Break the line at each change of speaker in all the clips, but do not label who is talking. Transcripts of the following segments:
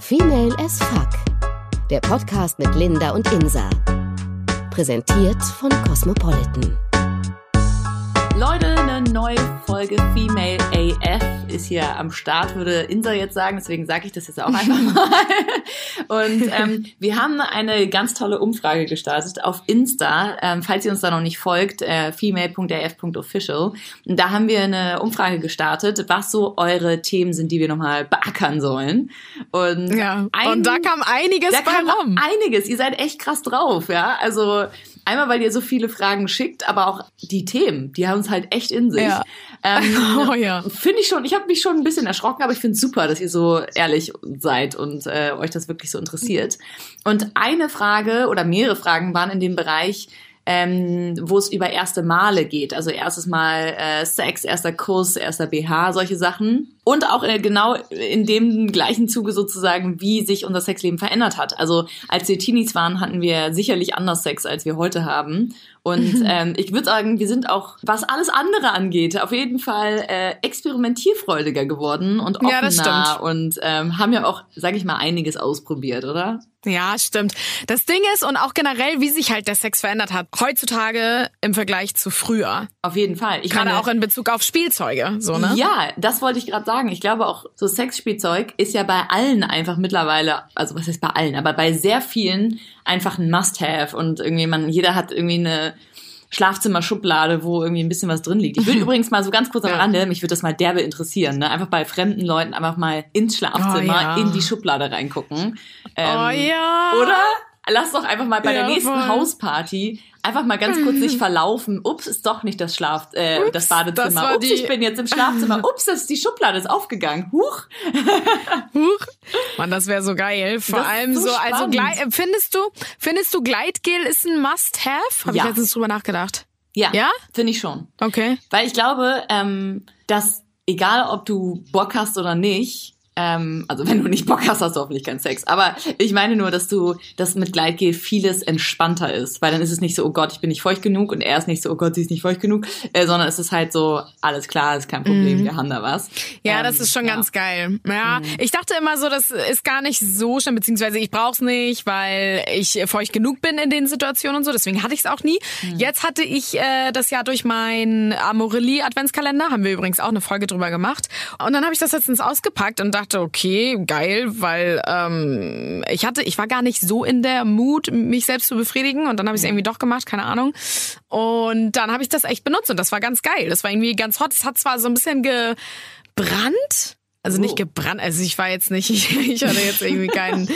Female as Fuck. Der Podcast mit Linda und Insa. Präsentiert von Cosmopolitan.
Leute, neue Folge Female AF ist hier am Start, würde Insa jetzt sagen, deswegen sage ich das jetzt auch einfach mal. Und ähm, wir haben eine ganz tolle Umfrage gestartet auf Insta, ähm, falls ihr uns da noch nicht folgt, äh, female.af.official. Und da haben wir eine Umfrage gestartet, was so eure Themen sind, die wir nochmal beackern sollen. Und,
ja, ein, und da kam einiges
da kam
rum.
Einiges, ihr seid echt krass drauf, ja. Also Einmal, weil ihr so viele Fragen schickt, aber auch die Themen, die haben es halt echt in sich.
Ja.
Ähm,
oh ja.
Finde ich schon, ich habe mich schon ein bisschen erschrocken, aber ich finde es super, dass ihr so ehrlich seid und äh, euch das wirklich so interessiert. Und eine Frage oder mehrere Fragen waren in dem Bereich, ähm, wo es über erste Male geht. Also erstes Mal äh, Sex, erster Kuss, erster BH, solche Sachen. Und auch äh, genau in dem gleichen Zuge sozusagen, wie sich unser Sexleben verändert hat. Also als wir Teenies waren, hatten wir sicherlich anders Sex, als wir heute haben. Und ähm, ich würde sagen, wir sind auch, was alles andere angeht, auf jeden Fall äh, experimentierfreudiger geworden und offener
Ja, das stimmt.
und ähm, haben ja auch, sage ich mal, einiges ausprobiert, oder?
Ja, stimmt. Das Ding ist und auch generell, wie sich halt der Sex verändert hat, heutzutage im Vergleich zu früher.
Auf jeden Fall. Ich
Gerade
meine,
auch in Bezug auf Spielzeuge, so, ne?
Ja, das wollte ich gerade sagen. Ich glaube auch, so Sexspielzeug ist ja bei allen einfach mittlerweile, also was heißt bei allen, aber bei sehr vielen einfach ein Must-Have und irgendwie man, jeder hat irgendwie eine Schlafzimmerschublade, wo irgendwie ein bisschen was drin liegt. Ich will übrigens mal so ganz kurz am
Ja.
Rande, mich würde das mal derbe interessieren, ne? Einfach bei fremden Leuten einfach mal ins Schlafzimmer,
Oh, ja.
in die Schublade reingucken. Ähm,
Oh ja.
Oder? Lass doch einfach mal bei der
Ja,
nächsten
voll.
Hausparty einfach mal ganz kurz sich verlaufen. Ups, ist doch nicht das Schlaf, äh,
Ups,
das
das
Badezimmer.
war
Ups, ich bin jetzt im Schlafzimmer. Ups, das ist die Schublade ist aufgegangen. Huch.
Huch. Mann, das wäre so geil. Vor
Das
allem
so
so, also äh, findest du, findest du Gleitgel ist ein Must-Have? Habe
Ja.
ich letztens drüber nachgedacht.
Ja,
Ja?
finde ich schon.
Okay.
Weil ich glaube, ähm, dass egal ob du Bock hast oder nicht, ähm, also wenn du nicht Bock hast, hast du hoffentlich keinen Sex. Aber ich meine nur, dass du, dass mit Gleitgel vieles entspannter ist, weil dann ist es nicht so, oh Gott, ich bin nicht feucht genug und er ist nicht so, oh Gott, sie ist nicht feucht genug, äh, sondern es ist halt so, alles klar, ist kein Problem, wir haben da was.
Mhm. Ja,
Ähm,
das ist schon
ja.
ganz geil. Ja,
Mhm.
ich dachte immer so, das ist gar nicht so schlimm, beziehungsweise ich brauch's nicht, weil ich feucht genug bin in den Situationen und so. Deswegen hatte ich es auch nie.
Mhm.
Jetzt hatte ich äh, das ja durch meinen Amorelie Adventskalender, haben wir übrigens auch eine Folge drüber gemacht. Und dann habe ich das letztens ausgepackt und dachte, okay, geil, weil ähm, ich hatte, ich war gar nicht so in der Mut, mich selbst zu befriedigen und dann habe ich es irgendwie doch gemacht, keine Ahnung. Und dann habe ich das echt benutzt und das war ganz geil. Das war irgendwie ganz hot. Es hat zwar so ein bisschen gebrannt. Also nicht
Oh.
gebrannt, also ich war jetzt nicht, ich, ich hatte jetzt irgendwie keinen,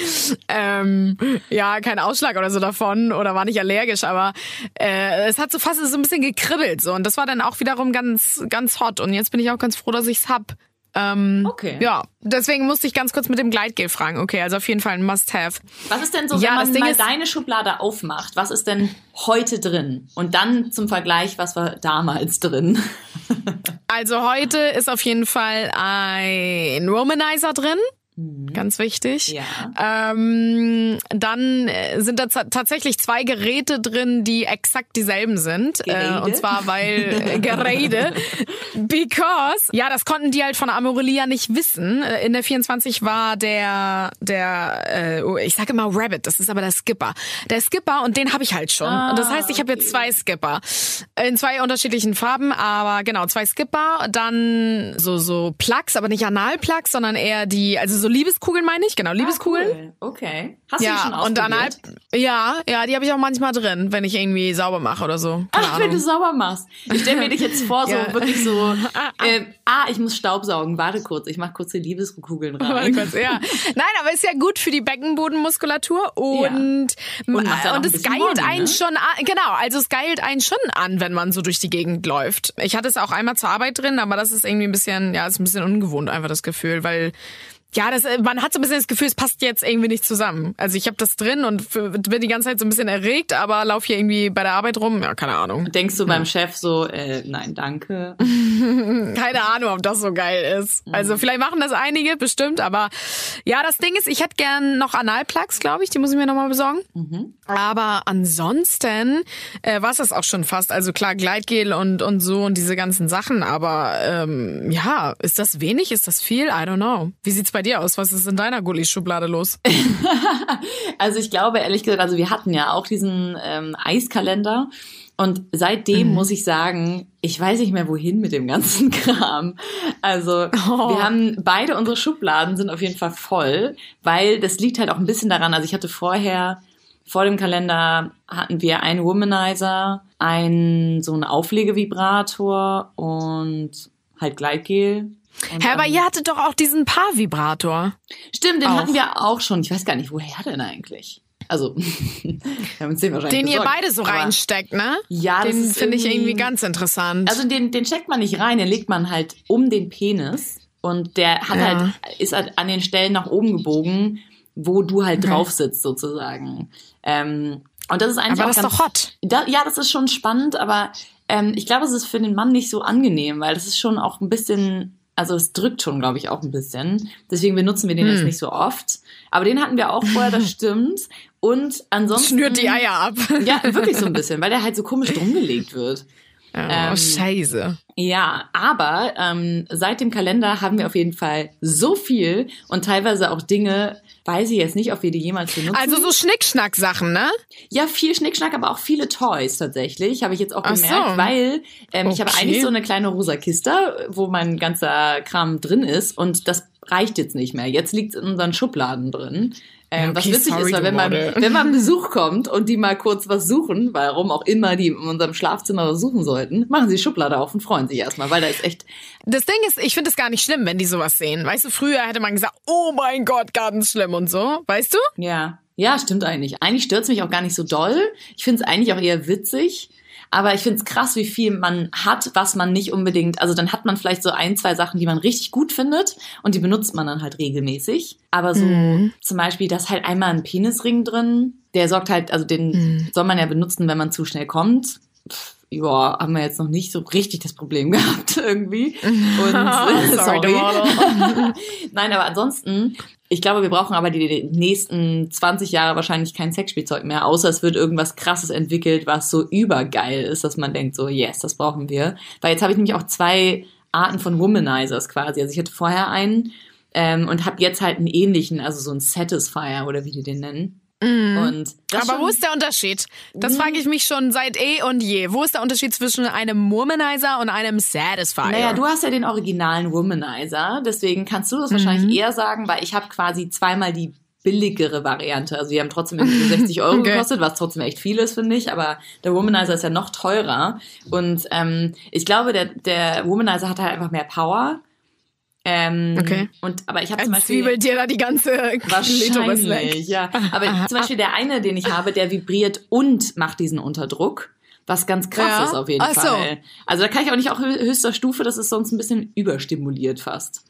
ähm, ja, keinen Ausschlag oder so davon oder war nicht allergisch, aber äh, es hat so fast so ein bisschen gekribbelt so und das war dann auch wiederum ganz, ganz hot und jetzt bin ich auch ganz froh, dass ich's hab. Ähm,
Okay.
Ja, deswegen musste ich ganz kurz mit dem Gleitgel fragen. Okay, also auf jeden Fall ein Must-Have.
Was ist denn so,
Ja,
wenn
das
man
Ding
mal deine Schublade aufmacht? Was ist denn heute drin? Und dann zum Vergleich, was war damals drin?
Also heute ist auf jeden Fall ein Womanizer drin. Ganz wichtig.
Ja.
Ähm, dann äh, sind da ta- tatsächlich zwei Geräte drin, die exakt dieselben sind. Äh, und zwar weil äh, Geräte. Because, ja, das konnten die halt von Amorelia nicht wissen. Äh, In der 24 war der, der, äh, oh, ich sage immer Rabbit, das ist aber der Skipper. Der Skipper und den habe ich halt schon. und das heißt, ich habe jetzt zwei Skipper. In zwei unterschiedlichen Farben, aber genau, zwei Skipper. Dann so, so Plugs, aber nicht Analplugs, sondern eher die, also so Liebeskugeln meine ich, genau, Liebeskugeln.
Ah, cool. Okay. Hast du die schon
Ja, und
ausprobiert?
Anal, ja, ja, die habe ich auch manchmal drin, wenn ich irgendwie sauber mache oder so. Keine
Ach, wenn du sauber machst. Ich stelle mir dich jetzt vor, so
Ja.
wirklich so, ähm, ah, ich muss Staubsaugen. Warte kurz, ich mach kurz die Liebeskugeln
Warte
rein.
kurz, ja. Nein, aber ist ja gut für die Beckenbodenmuskulatur und,
Und ja
und
ein
es
bisschen
geilt
Horny,
einen
ne?
schon an, genau, also es geilt einen schon an, wenn man so durch die Gegend läuft. Ich hatte es auch einmal zur Arbeit drin, aber das ist irgendwie ein bisschen, ja, ist ein bisschen ungewohnt einfach das Gefühl, weil ja, das, äh, man hat so ein bisschen das Gefühl, es passt jetzt irgendwie nicht zusammen. Also ich habe das drin und bin die ganze Zeit so ein bisschen erregt, aber lauf hier irgendwie bei der Arbeit rum. Ja, keine Ahnung.
Denkst du beim Chef so, äh, nein, danke.
Keine Ahnung, ob das so geil ist. Also vielleicht machen das einige, bestimmt, aber ja, das Ding ist, ich hätte gern noch Analplugs, glaube ich, die muss ich mir nochmal besorgen. Aber ansonsten äh, war es das auch schon fast. Also klar, Gleitgel und, und so und diese ganzen Sachen, aber ähm, ja, ist das wenig, ist das viel? I don't know. Wie sieht's bei dir aus? Was ist in deiner Gulli-Schublade los?
also ich glaube ehrlich gesagt, also wir hatten ja auch diesen ähm, Eiskalender und seitdem mhm. muss ich sagen, ich weiß nicht mehr wohin mit dem ganzen Kram. Also oh. wir haben beide unsere Schubladen sind auf jeden Fall voll, weil das liegt halt auch ein bisschen daran. Also ich hatte vorher vor dem Kalender hatten wir einen Womanizer, einen so einen Auflegevibrator und halt Gleitgel.
Hä, aber ihr hattet doch auch diesen Paar-Vibrator.
Stimmt, den auch. hatten wir auch schon. Ich weiß gar nicht, woher denn eigentlich? Also, wir
haben uns den wahrscheinlich Den besorgt. ihr beide so reinsteckt, ne?
Ja,
Den finde ich irgendwie ganz interessant.
Also den, den steckt man nicht rein, den legt man halt um den Penis. Und der hat ja. halt, ist halt an den Stellen nach oben gebogen, wo du halt drauf sitzt, sozusagen. Ähm, und das ist eigentlich
aber
auch
das
ganz,
ist doch hot.
Da, ja, das ist schon spannend, aber ähm, ich glaube, es ist für den Mann nicht so angenehm, weil das ist schon auch ein bisschen, also es drückt schon, glaube ich, auch ein bisschen. Deswegen benutzen wir den hm. jetzt nicht so oft. Aber den hatten wir auch vorher, das stimmt. Und ansonsten.
Schnürt die Eier ab.
Ja, wirklich so ein bisschen, weil der halt so komisch drumgelegt wird.
Oh, ähm, scheiße.
Ja, aber ähm, seit dem Kalender haben wir auf jeden Fall so viel und teilweise auch Dinge, weiß ich jetzt nicht, ob wir die jemals benutzen.
Also so Schnickschnack-Sachen, ne?
Ja, viel Schnickschnack, aber auch viele Toys tatsächlich, habe ich jetzt auch gemerkt, so. weil ähm, okay. ich habe eigentlich so eine kleine rosa Kiste, wo mein ganzer Kram drin ist und das reicht jetzt nicht mehr. Jetzt liegt es in unseren Schubladen drin. Ähm, okay, was witzig sorry, ist, weil wenn man, wenn man Besuch kommt und die mal kurz was suchen, warum auch immer die in unserem Schlafzimmer was suchen sollten, machen sie Schublade auf und freuen sich erstmal, weil da ist echt.
Das Ding ist, ich finde es gar nicht schlimm, wenn die sowas sehen. Weißt du, früher hätte man gesagt, oh mein Gott, ganz schlimm und so. Weißt du?
Ja. Ja, stimmt eigentlich. Eigentlich stört's mich auch gar nicht so doll. Ich finde es eigentlich auch eher witzig. Aber ich finde es krass, wie viel man hat, was man nicht unbedingt, also dann hat man vielleicht so ein, zwei Sachen, die man richtig gut findet und die benutzt man dann halt regelmäßig. Aber so mhm. zum Beispiel, da ist halt einmal ein Penisring drin, der sorgt halt, also den mhm. soll man ja benutzen, wenn man zu schnell kommt. Pff, ja, haben wir jetzt noch nicht so richtig das Problem gehabt irgendwie. Und sorry. sorry. Nein, aber ansonsten ich glaube, wir brauchen aber die nächsten 20 Jahre wahrscheinlich kein Sexspielzeug mehr, außer es wird irgendwas krasses entwickelt, was so übergeil ist, dass man denkt so, yes, das brauchen wir. Weil jetzt habe ich nämlich auch zwei Arten von Womanizers quasi. Also ich hatte vorher einen ähm, und habe jetzt halt einen ähnlichen, also so einen Satisfier oder wie die den nennen.
Mhm. Und Aber wo ist der Unterschied? Das mhm. frage ich mich schon seit eh und je. Wo ist der Unterschied zwischen einem Womanizer und einem Satisfier?
Naja, du hast ja den originalen Womanizer, deswegen kannst du das mhm. wahrscheinlich eher sagen, weil ich habe quasi zweimal die billigere Variante. Also die haben trotzdem 60 Euro okay. gekostet, was trotzdem echt viel ist, finde ich. Aber der Womanizer ist ja noch teurer. Und ähm, ich glaube, der, der Womanizer hat halt einfach mehr Power. Ähm, okay. Und aber ich habe zum Beispiel
zwiebelt dir da die ganze
weg. Ja, aber Aha. zum Beispiel der eine, den ich habe, der vibriert und macht diesen Unterdruck. Was ganz krass ja. ist auf jeden Ach Fall. So. Also da kann ich auch nicht auch höchster Stufe, das ist sonst ein bisschen überstimuliert fast.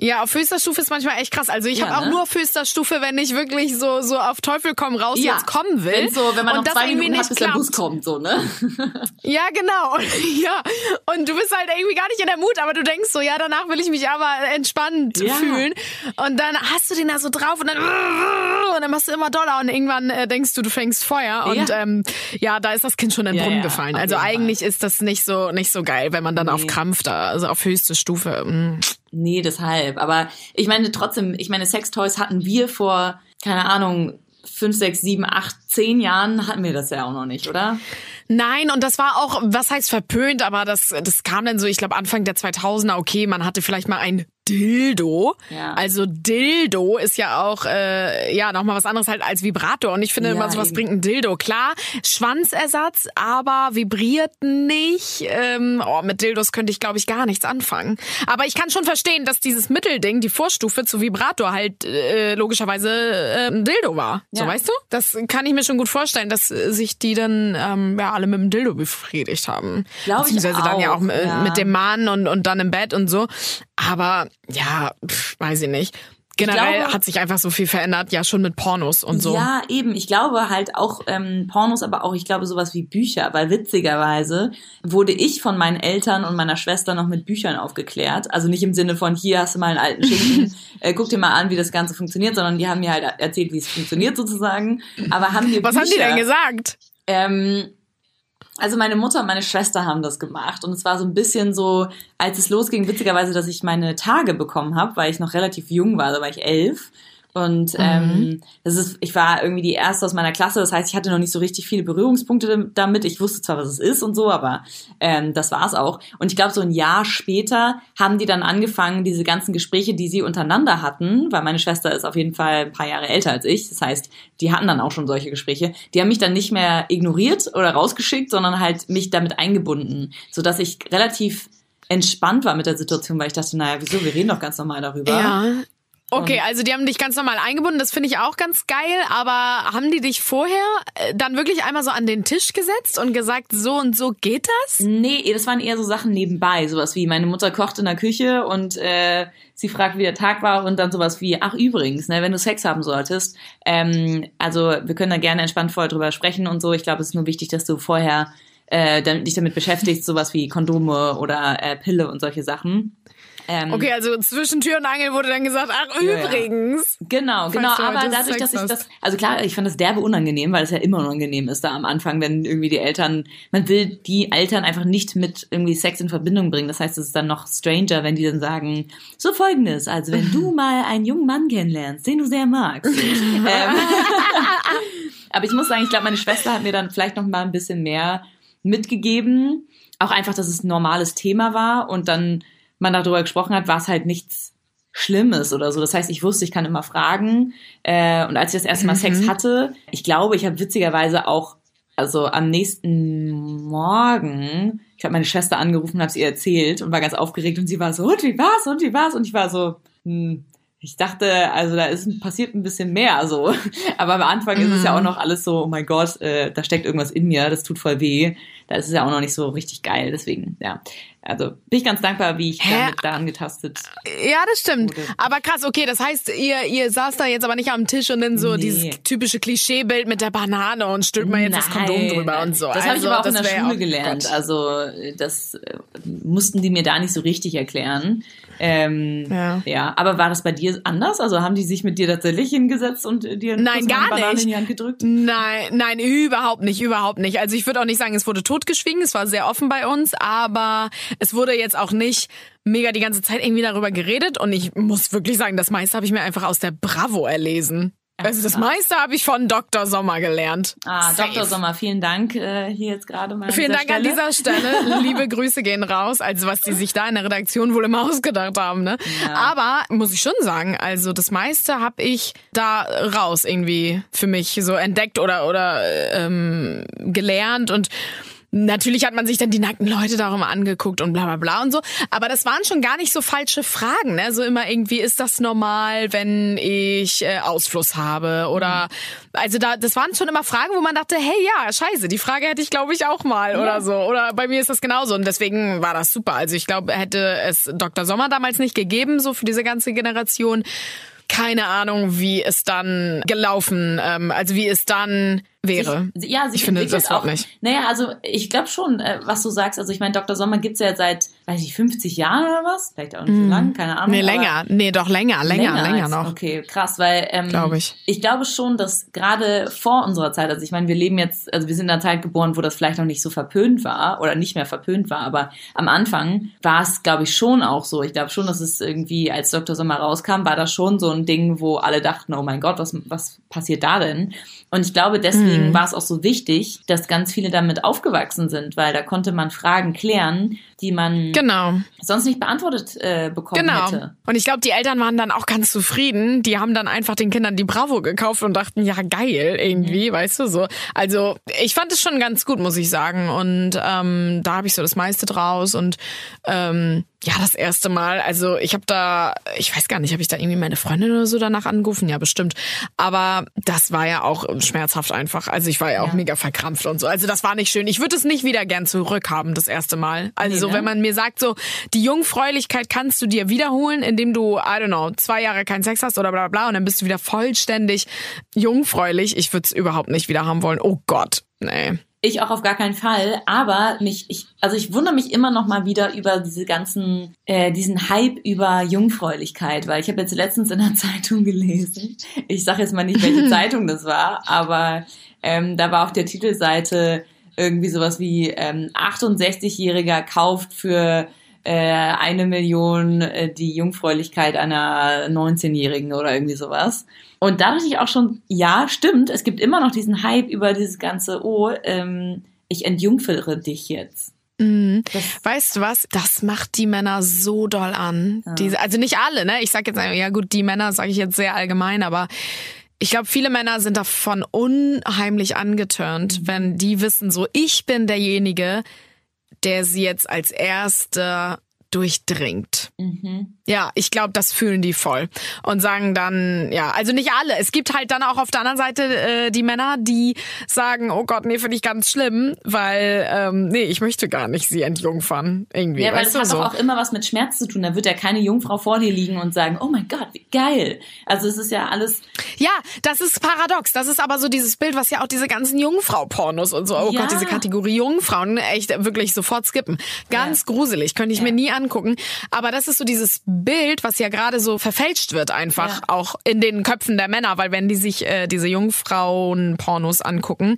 Ja, auf höchster Stufe ist manchmal echt krass. Also ich ja, habe auch ne? nur auf höchster Stufe, wenn ich wirklich so so auf Teufel komm raus ja. jetzt kommen will.
Wenn so, wenn man und noch zwei Minuten hat, bis klappt. der Bus kommt, so ne?
ja, genau. ja. Und du bist halt irgendwie gar nicht in der Mut, aber du denkst so, ja, danach will ich mich aber entspannt ja. fühlen. Und dann hast du den da so drauf und dann und dann machst du immer doller und irgendwann äh, denkst du, du fängst Feuer und ja, ähm, ja da ist das Kind schon in den Brunnen gefallen. Also eigentlich Fall. ist das nicht so nicht so geil, wenn man dann nee. auf Krampf da, also auf höchste Stufe. Mh.
Nee, deshalb. Aber ich meine trotzdem, ich meine, Sextoys hatten wir vor, keine Ahnung, fünf, sechs, sieben, acht, zehn Jahren hatten wir das ja auch noch nicht, oder?
Nein, und das war auch, was heißt verpönt, aber das, das kam dann so, ich glaube Anfang der 2000er, okay, man hatte vielleicht mal ein Dildo. Ja. Also Dildo ist ja auch äh, ja nochmal was anderes halt als Vibrator. Und ich finde ja, immer sowas bringt ein Dildo. Klar, Schwanzersatz, aber vibriert nicht. Ähm, oh, mit Dildos könnte ich, glaube ich, gar nichts anfangen. Aber ich kann schon verstehen, dass dieses Mittelding, die Vorstufe zu Vibrator halt äh, logischerweise äh, ein Dildo war. Ja. So weißt du? Das kann ich mir schon gut vorstellen, dass sich die dann ähm, ja alle mit dem Dildo befriedigt haben.
Glaube ich
Beziehungsweise
auch.
dann ja auch ja. mit dem Mann und, und dann im Bett und so. Aber ja, pff, weiß ich nicht. Generell glaube, hat sich einfach so viel verändert, ja schon mit Pornos und so.
Ja, eben. Ich glaube halt auch ähm, Pornos, aber auch ich glaube sowas wie Bücher, weil witzigerweise wurde ich von meinen Eltern und meiner Schwester noch mit Büchern aufgeklärt. Also nicht im Sinne von hier hast du mal einen alten Schinken, äh, guck dir mal an, wie das Ganze funktioniert, sondern die haben mir halt erzählt, wie es funktioniert sozusagen. Aber haben wir
Was
Bücher,
haben die denn gesagt?
Ähm, Also meine Mutter und meine Schwester haben das gemacht und es war so ein bisschen so, als es losging, witzigerweise, dass ich meine Tage bekommen habe, weil ich noch relativ jung war, da war ich elf. Und
Mhm.
ähm, das ist, ich war irgendwie die erste aus meiner Klasse, das heißt, ich hatte noch nicht so richtig viele Berührungspunkte damit. Ich wusste zwar, was es ist und so, aber ähm, das war es auch. Und ich glaube, so ein Jahr später haben die dann angefangen, diese ganzen Gespräche, die sie untereinander hatten, weil meine Schwester ist auf jeden Fall ein paar Jahre älter als ich. Das heißt, die hatten dann auch schon solche Gespräche. Die haben mich dann nicht mehr ignoriert oder rausgeschickt, sondern halt mich damit eingebunden, sodass ich relativ entspannt war mit der Situation, weil ich dachte, naja, wieso, wir reden doch ganz normal darüber.
Ja. Okay, also die haben dich ganz normal eingebunden, das finde ich auch ganz geil, aber haben die dich vorher äh, dann wirklich einmal so an den Tisch gesetzt und gesagt, so und so geht das?
Nee, das waren eher so Sachen nebenbei, sowas wie meine Mutter kocht in der Küche und äh, sie fragt, wie der Tag war und dann sowas wie, ach übrigens, ne, wenn du Sex haben solltest, ähm, also wir können da gerne entspannt vorher drüber sprechen und so. Ich glaube, es ist nur wichtig, dass du vorher äh, dich damit beschäftigst, sowas wie Kondome oder äh, Pille und solche Sachen. Ähm,
Okay, also zwischen Tür und Angel wurde dann gesagt, ach
Ja, ja.
übrigens.
Genau, genau.
du
Aber dadurch, dass ich das, also klar, ich fand das derbe unangenehm, weil es ja immer unangenehm ist da am Anfang, wenn irgendwie die Eltern, man will die Eltern einfach nicht mit irgendwie Sex in Verbindung bringen. Das heißt, es ist dann noch stranger, wenn die dann sagen, so folgendes, also wenn du mal einen jungen Mann kennenlernst, den du sehr magst. ähm, aber ich muss sagen, ich glaube, meine Schwester hat mir dann vielleicht noch mal ein bisschen mehr mitgegeben. Auch einfach, dass es ein normales Thema war und dann man darüber gesprochen hat, war es halt nichts Schlimmes oder so. Das heißt, ich wusste, ich kann immer fragen. Äh, und als ich das erste Mal Sex hatte, ich glaube, ich habe witzigerweise auch, also am nächsten Morgen, ich habe meine Schwester angerufen, habe sie ihr erzählt und war ganz aufgeregt und sie war so, und wie war's, und wie war's? Und ich war so, hm, ich dachte, also da ist passiert ein bisschen mehr so. Aber am Anfang ist es ja auch noch alles so, oh mein Gott, äh, da steckt irgendwas in mir, das tut voll weh. Da ist es ja auch noch nicht so richtig geil. Deswegen, ja. Also bin ich ganz dankbar, wie ich
Hä?
damit da angetastet.
Ja, das stimmt.
Wurde.
Aber krass, okay, das heißt, ihr, ihr saßt da jetzt aber nicht am Tisch und dann so
Nee.
dieses typische Klischeebild mit der Banane und stülpt mal jetzt das Kondom drüber und so.
Das habe ich
Also,
aber auch in der Schule
auch-
gelernt.
Gott.
Also das äh, mussten die mir da nicht so richtig erklären. Ähm,
Ja.
ja. Aber war das bei dir anders? Also haben die sich mit dir tatsächlich hingesetzt und äh, dir
Nein, gar
Banane
nicht.
in die Hand gedrückt?
Nein, nein, überhaupt nicht, überhaupt nicht. Also ich würde auch nicht sagen, es wurde totgeschwiegen, es war sehr offen bei uns, aber es wurde jetzt auch nicht mega die ganze Zeit irgendwie darüber geredet und ich muss wirklich sagen, das meiste habe ich mir einfach aus der Bravo erlesen. Also das meiste habe ich von Dr. Sommer gelernt.
Ah,
Safe.
Dr. Sommer, vielen Dank äh, hier jetzt gerade mal. an
Vielen Dank an
Stelle.
dieser Stelle. Liebe Grüße gehen raus. Also was die sich da in der Redaktion wohl immer ausgedacht haben. Ne? Aber muss ich schon sagen, also das meiste habe ich da raus irgendwie für mich so entdeckt oder oder ähm, gelernt und Natürlich hat man sich dann die nackten Leute darum angeguckt und bla bla bla und so. Aber das waren schon gar nicht so falsche Fragen. Ne? So immer irgendwie, ist das normal, wenn ich äh, Ausfluss habe? Oder also da, das waren schon immer Fragen, wo man dachte, hey ja, scheiße, die Frage hätte ich, glaube ich, auch mal oder so. Oder bei mir ist das genauso. Und deswegen war das super. Also ich glaube, hätte es Dr. Sommer damals nicht gegeben, so für diese ganze Generation. Keine Ahnung, wie es dann gelaufen, ähm, also wie es dann wäre.
Sich, ja, sich
Ich finde das Wort
auch.
nicht.
Naja, also ich glaube schon, äh, was du sagst. Also ich meine, Dr. Sommer gibt's ja seit, weiß ich, 50 Jahren oder was? Vielleicht auch nicht so lang, keine Ahnung.
Nee, länger. Nee, doch länger, länger, länger,
als-
noch.
Okay, krass, weil ähm,
Glaube ich.
Ich glaube schon, dass gerade vor unserer Zeit, also ich meine, wir leben jetzt, also wir sind in einer Zeit geboren, wo das vielleicht noch nicht so verpönt war oder nicht mehr verpönt war, aber am Anfang war es, glaube ich, schon auch so. Ich glaube schon, dass es irgendwie, als Dr. Sommer rauskam, war das schon so ein Ding, wo alle dachten, oh mein Gott, was, was passiert da denn? Und ich glaube, deswegen
Mhm.
war es auch so wichtig, dass ganz viele damit aufgewachsen sind, weil da konnte man Fragen klären, die man
Genau,
sonst nicht beantwortet äh, bekommen
genau.
hätte.
Und ich glaube, die Eltern waren dann auch ganz zufrieden. Die haben dann einfach den Kindern die Bravo gekauft und dachten, ja geil, irgendwie, weißt du so. Also ich fand es schon ganz gut, muss ich sagen. Und ähm, da habe ich so das meiste draus. Und ähm, ja, das erste Mal, also ich habe da, ich weiß gar nicht, habe ich da irgendwie meine Freundin oder so danach angerufen? Ja, bestimmt. Aber das war ja auch schmerzhaft einfach. Also ich war ja auch
Ja.
mega verkrampft und so. Also das war nicht schön. Ich würde es nicht wieder gern zurückhaben, das erste Mal. Also
Nee, ne?
wenn man mir sagt, so, die Jungfräulichkeit kannst du dir wiederholen, indem du, I don't know, zwei Jahre keinen Sex hast oder bla bla bla und dann bist du wieder vollständig jungfräulich. Ich würde es überhaupt nicht wieder haben wollen. Oh Gott, nee.
Ich auch auf gar keinen Fall, aber mich, ich, also ich wundere mich immer noch mal wieder über diese ganzen, äh, diesen Hype über Jungfräulichkeit, weil ich habe jetzt letztens in der Zeitung gelesen, ich sage jetzt mal nicht, welche Zeitung das war, aber ähm, da war auf der Titelseite irgendwie sowas wie ähm, 68-Jähriger kauft für äh, eine Million äh, die Jungfräulichkeit einer 19-Jährigen oder irgendwie sowas. Und da dachte ich auch schon, ja, stimmt, es gibt immer noch diesen Hype über dieses ganze, oh, ähm, ich entjungfere dich jetzt.
Mhm. Weißt du was? Das macht die Männer so doll an.
Ja.
Diese, also nicht alle, ne? Ich sag jetzt, ja gut, die Männer sage ich jetzt sehr allgemein, aber ich glaube, viele Männer sind davon unheimlich angeturnt, wenn die wissen, so ich bin derjenige, der sie jetzt als erster durchdringt.
Mhm.
Ja, ich glaube, das fühlen die voll und sagen dann, ja, also nicht alle. Es gibt halt dann auch auf der anderen Seite äh, die Männer, die sagen, oh Gott, nee, finde ich ganz schlimm, weil ähm, nee, ich möchte gar nicht sie entjungfern irgendwie.
Ja, weil das
du
hat
so?
doch auch immer was mit Schmerz zu tun. Da wird ja keine Jungfrau vor dir liegen und sagen, oh mein Gott, wie geil. Also es ist ja alles,
Ja, das ist paradox. Das ist aber so dieses Bild, was ja auch diese ganzen Jungfrau-Pornos und so, oh
Ja.
Gott, diese Kategorie Jungfrauen, echt wirklich sofort skippen. Ganz gruselig, könnte ich mir nie angucken. Aber das ist so dieses Bild, was ja gerade so verfälscht wird einfach,
Ja.
auch in den Köpfen der Männer, weil wenn die sich äh, diese Jungfrauen-Pornos angucken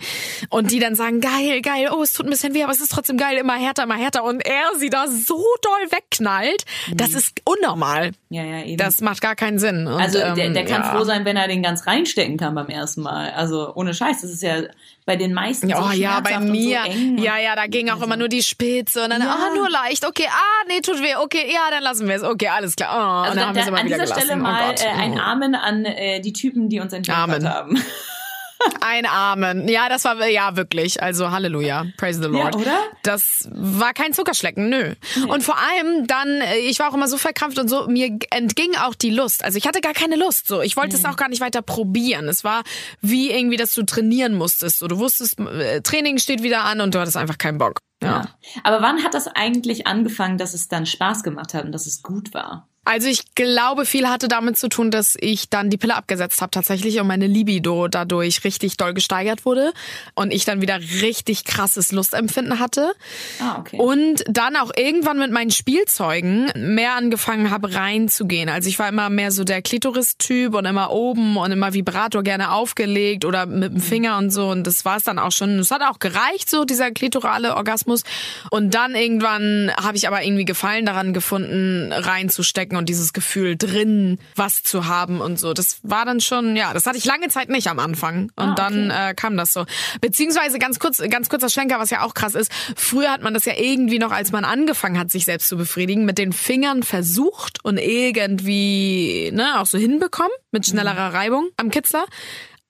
und die dann sagen, geil, geil, oh, es tut ein bisschen weh, aber es ist trotzdem geil, immer härter, immer härter und er sie da so doll wegknallt, das
Mhm.
ist unnormal.
ja, ja, eben.
Das macht gar keinen Sinn. Und,
also der,
ähm,
der kann
ja.
froh sein, wenn er den ganz reinstecken kann beim ersten Mal. Also ohne Scheiß, das ist ja bei den meisten
Ja,
so
Oh ja, bei mir.
So
ja, ja, da ging auch immer nur die Spitze und dann,
Ja.
ah, nur leicht. Okay, ah, nee, tut weh. Okay, ja, dann lassen wir es. Okay, alles klar. Oh,
Also
und dann
da,
haben wir es immer
an
wieder
dieser
gelassen.
Stelle
oh
mal
Gott.
äh, ein
Oh.
Amen an äh, die Typen, die uns
Amen.
haben.
Ein Amen. Ja, das war, ja, wirklich. Also Halleluja. Praise the Lord.
Ja, oder?
Das war kein Zuckerschlecken, nö. Und vor allem dann, äh, ich war auch immer so verkrampft und so, mir entging auch die Lust. Also ich hatte gar keine Lust, so. Ich wollte es
Mhm.
auch gar nicht weiter probieren. Es war wie irgendwie, dass du trainieren musstest. So, du wusstest, äh, Training steht wieder an und du hattest einfach keinen Bock. Ja.
Ja. Aber wann hat das eigentlich angefangen, dass es dann Spaß gemacht hat und dass es gut war?
Also ich glaube, viel hatte damit zu tun, dass ich dann die Pille abgesetzt habe tatsächlich und meine Libido dadurch richtig doll gesteigert wurde und ich dann wieder richtig krasses Lustempfinden hatte.
Ah, okay.
Und dann auch irgendwann mit meinen Spielzeugen mehr angefangen habe reinzugehen. Also ich war immer mehr so der Klitoris-Typ und immer oben und immer Vibrator gerne aufgelegt oder mit dem Finger und so. Und das war es dann auch schon. Es hat auch gereicht, so dieser klitorale Orgasmus. Und dann irgendwann habe ich aber irgendwie Gefallen daran gefunden, reinzustecken und dieses Gefühl drin was zu haben und so. Das war dann schon, ja, das hatte ich lange Zeit nicht am Anfang. Und
Ah, okay.
dann äh, kam das so. Beziehungsweise ganz kurz, ganz kurzer Schlenker, was ja auch krass ist. Früher hat man das ja irgendwie noch, als man angefangen hat, sich selbst zu befriedigen, mit den Fingern versucht und irgendwie ne, auch so hinbekommen mit schnellerer Reibung am Kitzler.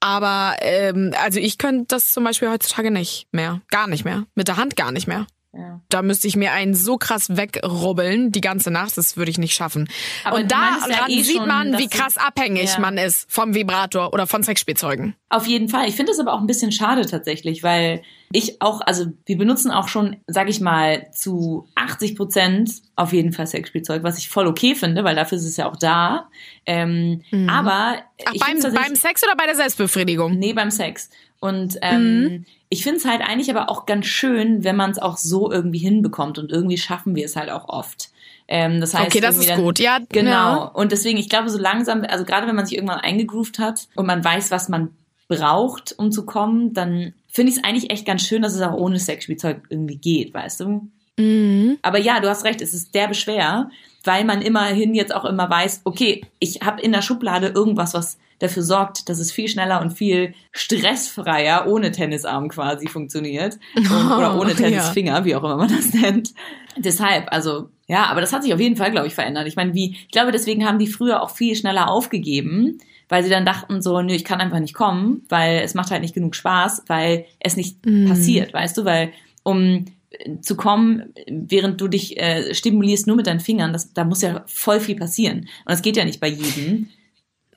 Aber ähm, also ich könnte das zum Beispiel heutzutage nicht mehr, gar nicht mehr, mit der Hand gar nicht mehr.
Ja.
Da müsste ich mir einen so krass wegrubbeln die ganze Nacht, das würde ich nicht schaffen.
Aber
und da
ja eh
sieht
schon,
man, wie krass abhängig
Ja.
man ist vom Vibrator oder von Sexspielzeugen.
Auf jeden Fall. Ich finde es aber auch ein bisschen schade tatsächlich, weil ich auch, also wir benutzen auch schon, sag ich mal, zu 80 Prozent auf jeden Fall Sexspielzeug, was ich voll okay finde, weil dafür ist es ja auch da. Ähm, Aber
Mhm. Ach,
ich
beim, beim Sex oder bei der Selbstbefriedigung?
Nee, beim Sex. Und ähm,
Mhm.
ich finde es halt eigentlich aber auch ganz schön, wenn man es auch so irgendwie hinbekommt. Und irgendwie schaffen wir es halt auch oft. Ähm, das heißt,
Okay, das ist
dann-
gut. Ja,
Genau.
ja.
Und deswegen, ich glaube, so langsam, also gerade wenn man sich irgendwann eingegroovt hat und man weiß, was man braucht, um zu kommen, dann finde ich es eigentlich echt ganz schön, dass es auch ohne Sexspielzeug irgendwie geht, weißt du?
Mhm.
Aber ja, du hast recht, es ist derbe schwer, weil man immerhin jetzt auch immer weiß, okay, ich habe in der Schublade irgendwas, was dafür sorgt, dass es viel schneller und viel stressfreier ohne Tennisarm quasi funktioniert und, oder ohne
Ja.
Tennisfinger, wie auch immer man das nennt. Deshalb, also ja, aber das hat sich auf jeden Fall, glaube ich, verändert. Ich meine, wie, ich glaube, deswegen haben die früher auch viel schneller aufgegeben, weil sie dann dachten so, nö, ich kann einfach nicht kommen, weil es macht halt nicht genug Spaß, weil es nicht passiert, weißt du, weil um äh, zu kommen, während du dich äh, stimulierst nur mit deinen Fingern, das, da muss ja voll viel passieren. Und das geht ja nicht bei jedem.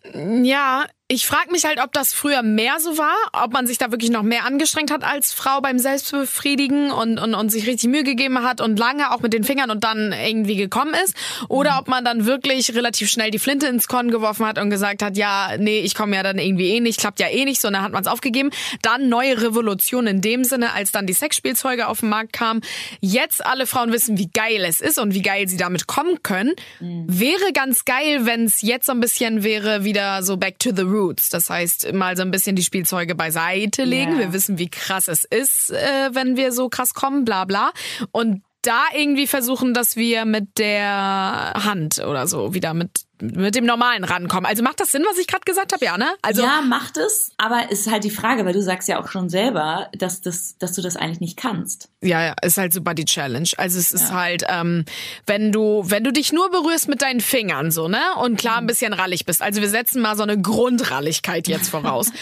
Ja, ich frage mich halt, ob das früher mehr so war, ob man sich da wirklich noch mehr angestrengt hat als Frau beim Selbstbefriedigen und, und, und sich richtig Mühe gegeben hat und lange auch mit den Fingern und dann irgendwie gekommen ist. Oder ob man dann wirklich relativ schnell die Flinte ins Korn geworfen hat und gesagt hat, ja, nee, ich komme ja dann irgendwie eh nicht, klappt ja eh nicht, so, und dann hat man es aufgegeben. Dann neue Revolution in dem Sinne, als dann die Sexspielzeuge auf den Markt kamen. Jetzt alle Frauen wissen, wie geil es ist und wie geil sie damit kommen können. Wäre ganz geil, wenn es jetzt so ein bisschen wäre, wieder so back to the roots roots. Das heißt, mal so ein bisschen die Spielzeuge beiseite legen.
Ja.
Wir wissen, wie krass es ist, äh, wenn wir so krass kommen, bla bla. Und da irgendwie versuchen, dass wir mit der Hand oder so wieder mit, mit dem Normalen rankommen. Also macht das Sinn, was ich gerade gesagt habe, ja, ne? Also
ja, macht es, aber es ist halt die Frage, weil du sagst ja auch schon selber, dass, das, dass du das eigentlich nicht kannst.
Ja, ja, ist halt super die Challenge. Also es ist halt, ähm, wenn du, wenn du dich nur berührst mit deinen Fingern, so, ne? Und klar ein bisschen rallig bist. Also wir setzen mal so eine Grundralligkeit jetzt voraus.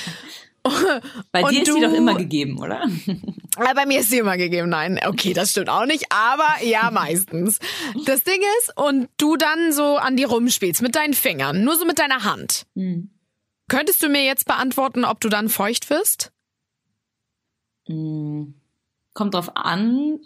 Bei dir ist die
du-
doch immer gegeben, oder?
Äh, Bei mir ist sie immer gegeben. Nein, okay, das stimmt auch nicht, aber ja, meistens. Das Ding ist, und du dann so an dir rumspielst mit deinen Fingern, nur so mit deiner Hand. Könntest du mir jetzt beantworten, ob du dann feucht wirst?
Kommt drauf an.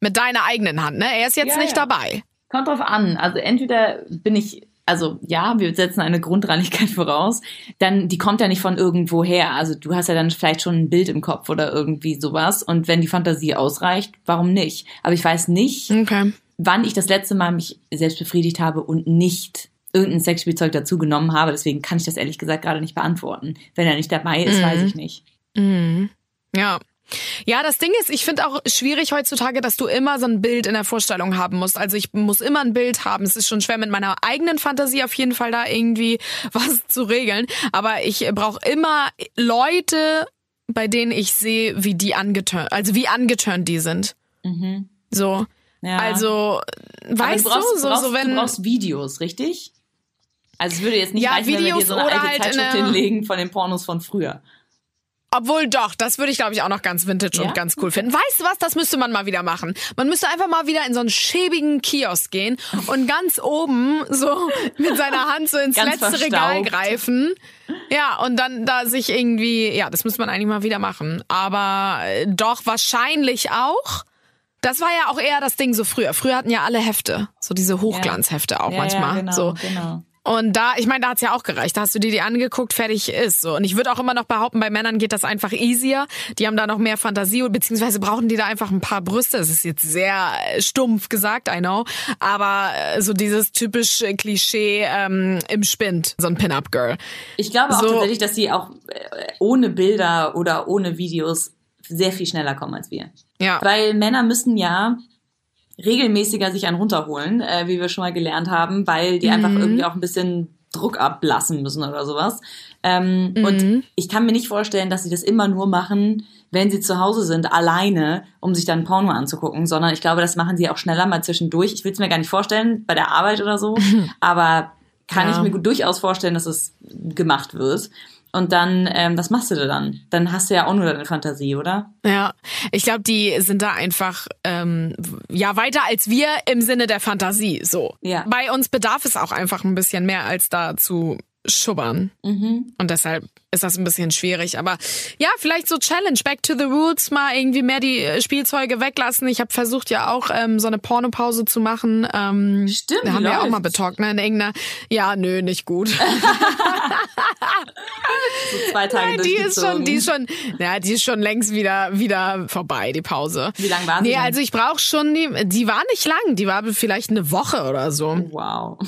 Mit deiner eigenen Hand, ne? Er ist jetzt
Ja,
nicht
ja.
dabei.
Kommt drauf an. Also entweder bin ich, also ja, wir setzen eine Grundreinigkeit voraus, dann die kommt ja nicht von irgendwo her. Also du hast ja dann vielleicht schon ein Bild im Kopf oder irgendwie sowas. Und wenn die Fantasie ausreicht, warum nicht? Aber ich weiß nicht,
Okay.
wann ich das letzte Mal mich selbst befriedigt habe und nicht irgendein Sexspielzeug dazu genommen habe. Deswegen kann ich das ehrlich gesagt gerade nicht beantworten. Wenn er nicht dabei ist, weiß ich nicht.
Ja. Ja, das Ding ist, ich finde auch schwierig heutzutage, dass du immer so ein Bild in der Vorstellung haben musst. Also ich muss immer ein Bild haben. Es ist schon schwer mit meiner eigenen Fantasie auf jeden Fall da irgendwie was zu regeln. Aber ich brauche immer Leute, bei denen ich sehe, wie die angeturnt, also wie angeturnt die sind. So.
Ja.
Also, weißt du,
brauchst,
so,
brauchst,
so wenn.
du brauchst Videos, richtig? Also es würde jetzt nicht
Ja,
reichen, wenn wir
Videos
dir so eine alte
halt in
Zeitschrift hinlegen von den Pornos von früher.
Obwohl doch, das würde ich glaube ich auch noch ganz vintage
Ja?
und ganz cool finden. Weißt du was, das müsste man mal wieder machen. Man müsste einfach mal wieder in so einen schäbigen Kiosk gehen und ganz oben so mit seiner Hand so ins letzte Regal
verstaubt.
greifen. Ja, und dann da sich irgendwie, ja, das müsste man eigentlich mal wieder machen. Aber äh, doch wahrscheinlich auch. Das war ja auch eher das Ding so früher. Früher hatten ja alle Hefte, so diese Hochglanzhefte auch
Ja,
manchmal.
ja, genau,
so.
genau.
Und da, ich meine, da hat's ja auch gereicht. Da hast du dir die angeguckt, fertig ist so. Und ich würde auch immer noch behaupten, bei Männern geht das einfach easier. Die haben da noch mehr Fantasie, beziehungsweise brauchen die da einfach ein paar Brüste. Das ist jetzt sehr äh, stumpf gesagt, I know. Aber äh, so dieses typisch äh, Klischee ähm, im Spind, so ein Pin-Up-Girl.
Ich glaube auch
So.
tatsächlich, dass sie auch ohne Bilder oder ohne Videos sehr viel schneller kommen als wir.
Ja.
Weil Männer müssen ja regelmäßiger sich einen runterholen, äh, wie wir schon mal gelernt haben, weil die einfach irgendwie auch ein bisschen Druck ablassen müssen oder sowas. Ähm, Und ich kann mir nicht vorstellen, dass sie das immer nur machen, wenn sie zu Hause sind, alleine, um sich dann Porno anzugucken, sondern ich glaube, das machen sie auch schneller mal zwischendurch. Ich will es mir gar nicht vorstellen, bei der Arbeit oder so, aber kann
Ja.
ich mir gut durchaus vorstellen, dass es gemacht wird. Und dann, ähm, was machst du da dann? Dann hast du ja auch nur deine Fantasie, oder?
Ja, ich glaube, die sind da einfach ähm, ja weiter als wir im Sinne der Fantasie. So.
Ja.
Bei uns bedarf es auch einfach ein bisschen mehr als da zu schubbern.
Mhm.
Und deshalb ist das ein bisschen schwierig. Aber ja, vielleicht so Challenge, back to the roots, mal irgendwie mehr die äh, Spielzeuge weglassen. Ich habe versucht ja auch ähm, so eine Pornopause zu machen. Ähm,
Stimmt,
Da haben
die
wir auch
läuft.
mal betalkt, ne? In irgendeiner. Ja, nö, nicht gut.
So zwei Tage
die ist schon, die ist schon, ja, die ist schon längst wieder, wieder vorbei, die Pause.
Wie lang waren sie
Nee,
denn?
also ich brauche schon die, die war nicht lang, die war vielleicht eine Woche oder so.
Wow.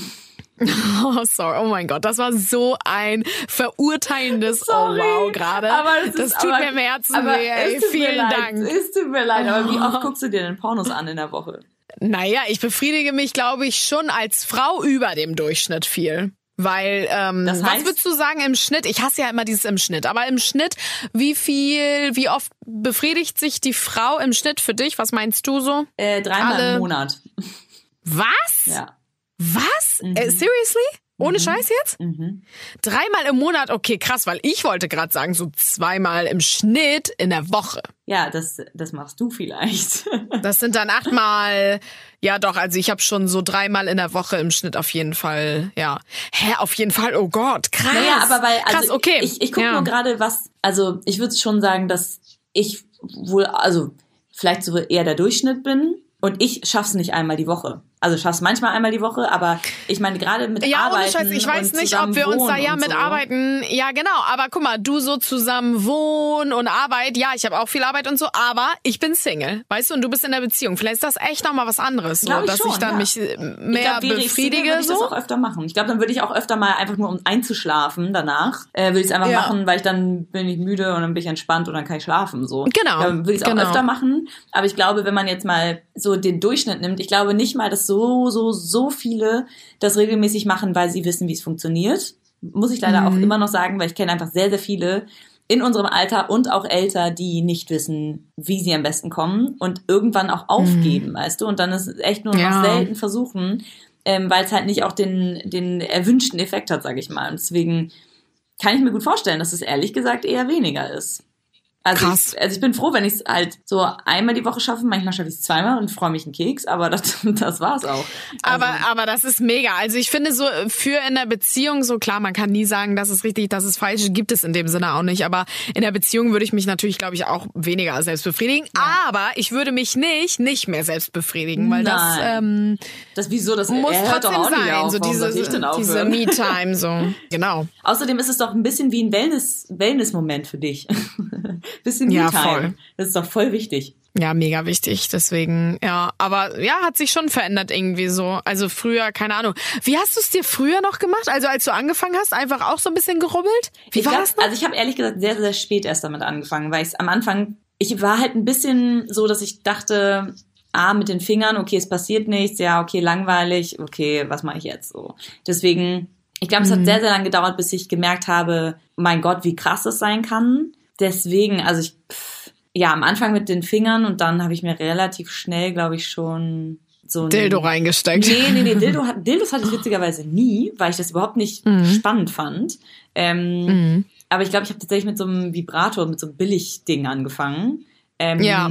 Oh, sorry, oh mein Gott, das war so ein verurteilendes
Sorry,
Oh wow gerade.
aber
Das,
das ist-
tut
aber-
mir im Herzen
aber
weh, ey. Vielen
leid,
Dank.
Es tut mir leid, aber wie oft guckst du dir denn Pornos an in der Woche?
Naja, ich befriedige mich, glaube ich, schon als Frau über dem Durchschnitt viel. Weil, ähm,
Das
was
heißt-
würdest du sagen im Schnitt? Ich hasse ja immer dieses im Schnitt, aber im Schnitt, wie viel, wie oft befriedigt sich die Frau im Schnitt für dich? Was meinst du so?
Äh, dreimal
Alle-
im Monat.
Was?
Ja.
Was? Äh, seriously? Ohne Scheiß jetzt?
Mhm.
Dreimal im Monat? Okay, krass, weil ich wollte gerade sagen, so zweimal im Schnitt in der Woche.
Ja, das, das machst du vielleicht.
Das sind dann achtmal. Ja, doch, also ich habe schon so dreimal in der Woche im Schnitt auf jeden Fall, ja. Hä, auf jeden Fall, oh Gott, krass.
Naja, aber weil, also
krass, okay.
ich, ich gucke
ja.
nur gerade, was, also ich würde schon sagen, dass ich wohl, also vielleicht so eher der Durchschnitt bin und ich schaff's nicht einmal die Woche. Also schaffst manchmal einmal die Woche, aber ich meine gerade mit
Ja, ohne
Arbeiten
Scheiß, ich weiß nicht, ob wir uns da ja mit
so.
arbeiten. Ja, genau. Aber guck mal, du so zusammen wohnen und Arbeit. Ja, ich habe auch viel Arbeit und so, aber ich bin Single, weißt du, und du bist in der Beziehung. Vielleicht ist das echt noch mal was anderes, so,
ich
dass
schon,
ich dann
ja.
mich äh,
Ich
mehr
glaub, wäre ich Single,
befriedige,
würde ich das
so.
auch öfter machen. Ich glaube, dann würde ich auch öfter mal einfach nur um einzuschlafen danach, äh, würde ich es einfach
Ja.
machen, weil ich dann bin ich müde und dann bin ich entspannt und dann kann ich schlafen so.
Genau,
Dann würde ich es auch
genau.
öfter machen. Aber ich glaube, wenn man jetzt mal so den Durchschnitt nimmt, ich glaube nicht mal, dass so so so viele das regelmäßig machen, weil sie wissen, wie es funktioniert. Muss ich leider auch
Mhm.
immer noch sagen, weil ich kenne einfach sehr sehr viele in unserem Alter und auch älter, die nicht wissen, wie sie am besten kommen und irgendwann auch aufgeben, weißt du? Und dann ist es echt nur noch
Ja.
selten versuchen, ähm, weil es halt nicht auch den, den erwünschten Effekt hat, sage ich mal. Und deswegen kann ich mir gut vorstellen, dass es ehrlich gesagt eher weniger ist. Also
Krass.
ich, also ich bin froh, wenn ich es halt so einmal die Woche schaffe. Manchmal schaffe ich es zweimal und freue mich einen Keks, aber das, das war's auch. Also,
Aber, aber das ist mega. Also ich finde so für in der Beziehung so klar, man kann nie sagen, das ist richtig, das ist falsch, gibt es in dem Sinne auch nicht. Aber in der Beziehung würde ich mich natürlich, glaube ich, auch weniger selbst befriedigen. Aber ich würde mich nicht nicht mehr selbst befriedigen, weil das
Nein.
ähm,
das wieso das
muss trotzdem sein.
auf.
so diese, diese? Me-Time, so genau.
Außerdem ist es doch ein bisschen wie ein Wellness, Wellness-Moment für dich. Bisschen
Ja, voll.
Das ist doch voll wichtig.
Ja, mega wichtig. Deswegen, ja, aber ja, hat sich schon verändert irgendwie so. Also früher, keine Ahnung. Wie hast du es dir früher noch gemacht? Also als du angefangen hast, einfach auch so ein bisschen gerubbelt? Wie
ich
war
glaub,
das noch?
Also ich habe ehrlich gesagt sehr, sehr spät erst damit angefangen, weil ich am Anfang, ich war halt ein bisschen so, dass ich dachte, ah, mit den Fingern, okay, es passiert nichts, ja, okay, langweilig, okay, was mache ich jetzt so? Deswegen, ich glaube, es hat sehr, sehr lange gedauert, bis ich gemerkt habe, mein Gott, wie krass es sein kann. Deswegen, also ich, pff, ja, am Anfang mit den Fingern und dann habe ich mir relativ schnell, glaube ich, schon so ein
Dildo reingesteckt.
Nee, nee, nee, Dildo Dildos hatte ich witzigerweise nie, weil ich das überhaupt nicht
Mhm.
spannend fand. Ähm, Aber ich glaube, ich habe tatsächlich mit so einem Vibrator, mit so einem Billigding angefangen. Ähm,
Ja.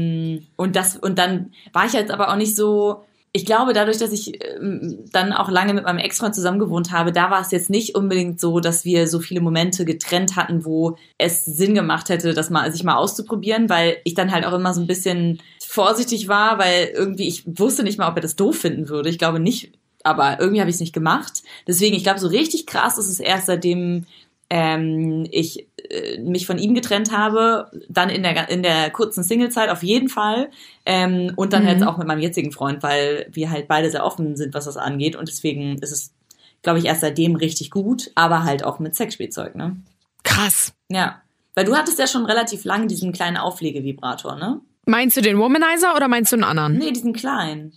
Und das, und dann war ich jetzt aber auch nicht so. Ich glaube, dadurch, dass ich ähm, dann auch lange mit meinem Ex-Freund zusammen gewohnt habe, da war es jetzt nicht unbedingt so, dass wir so viele Momente getrennt hatten, wo es Sinn gemacht hätte, das mal sich mal auszuprobieren, weil ich dann halt auch immer so ein bisschen vorsichtig war, weil irgendwie ich wusste nicht mal, ob er das doof finden würde. Ich glaube nicht, aber irgendwie habe ich es nicht gemacht. Deswegen, ich glaube, so richtig krass ist es erst seitdem ähm, ich äh, mich von ihm getrennt habe, dann in der in der kurzen Singlezeit auf jeden Fall ähm, und dann
Mhm.
jetzt auch mit meinem jetzigen Freund, weil wir halt beide sehr offen sind, was das angeht und deswegen ist es, glaube ich, erst seitdem richtig gut, aber halt auch mit Sexspielzeug, ne?
Krass.
Ja, weil du hattest ja schon relativ lange diesen kleinen Auflegevibrator, ne?
Meinst du den Womanizer oder meinst du einen anderen?
Nee, diesen kleinen.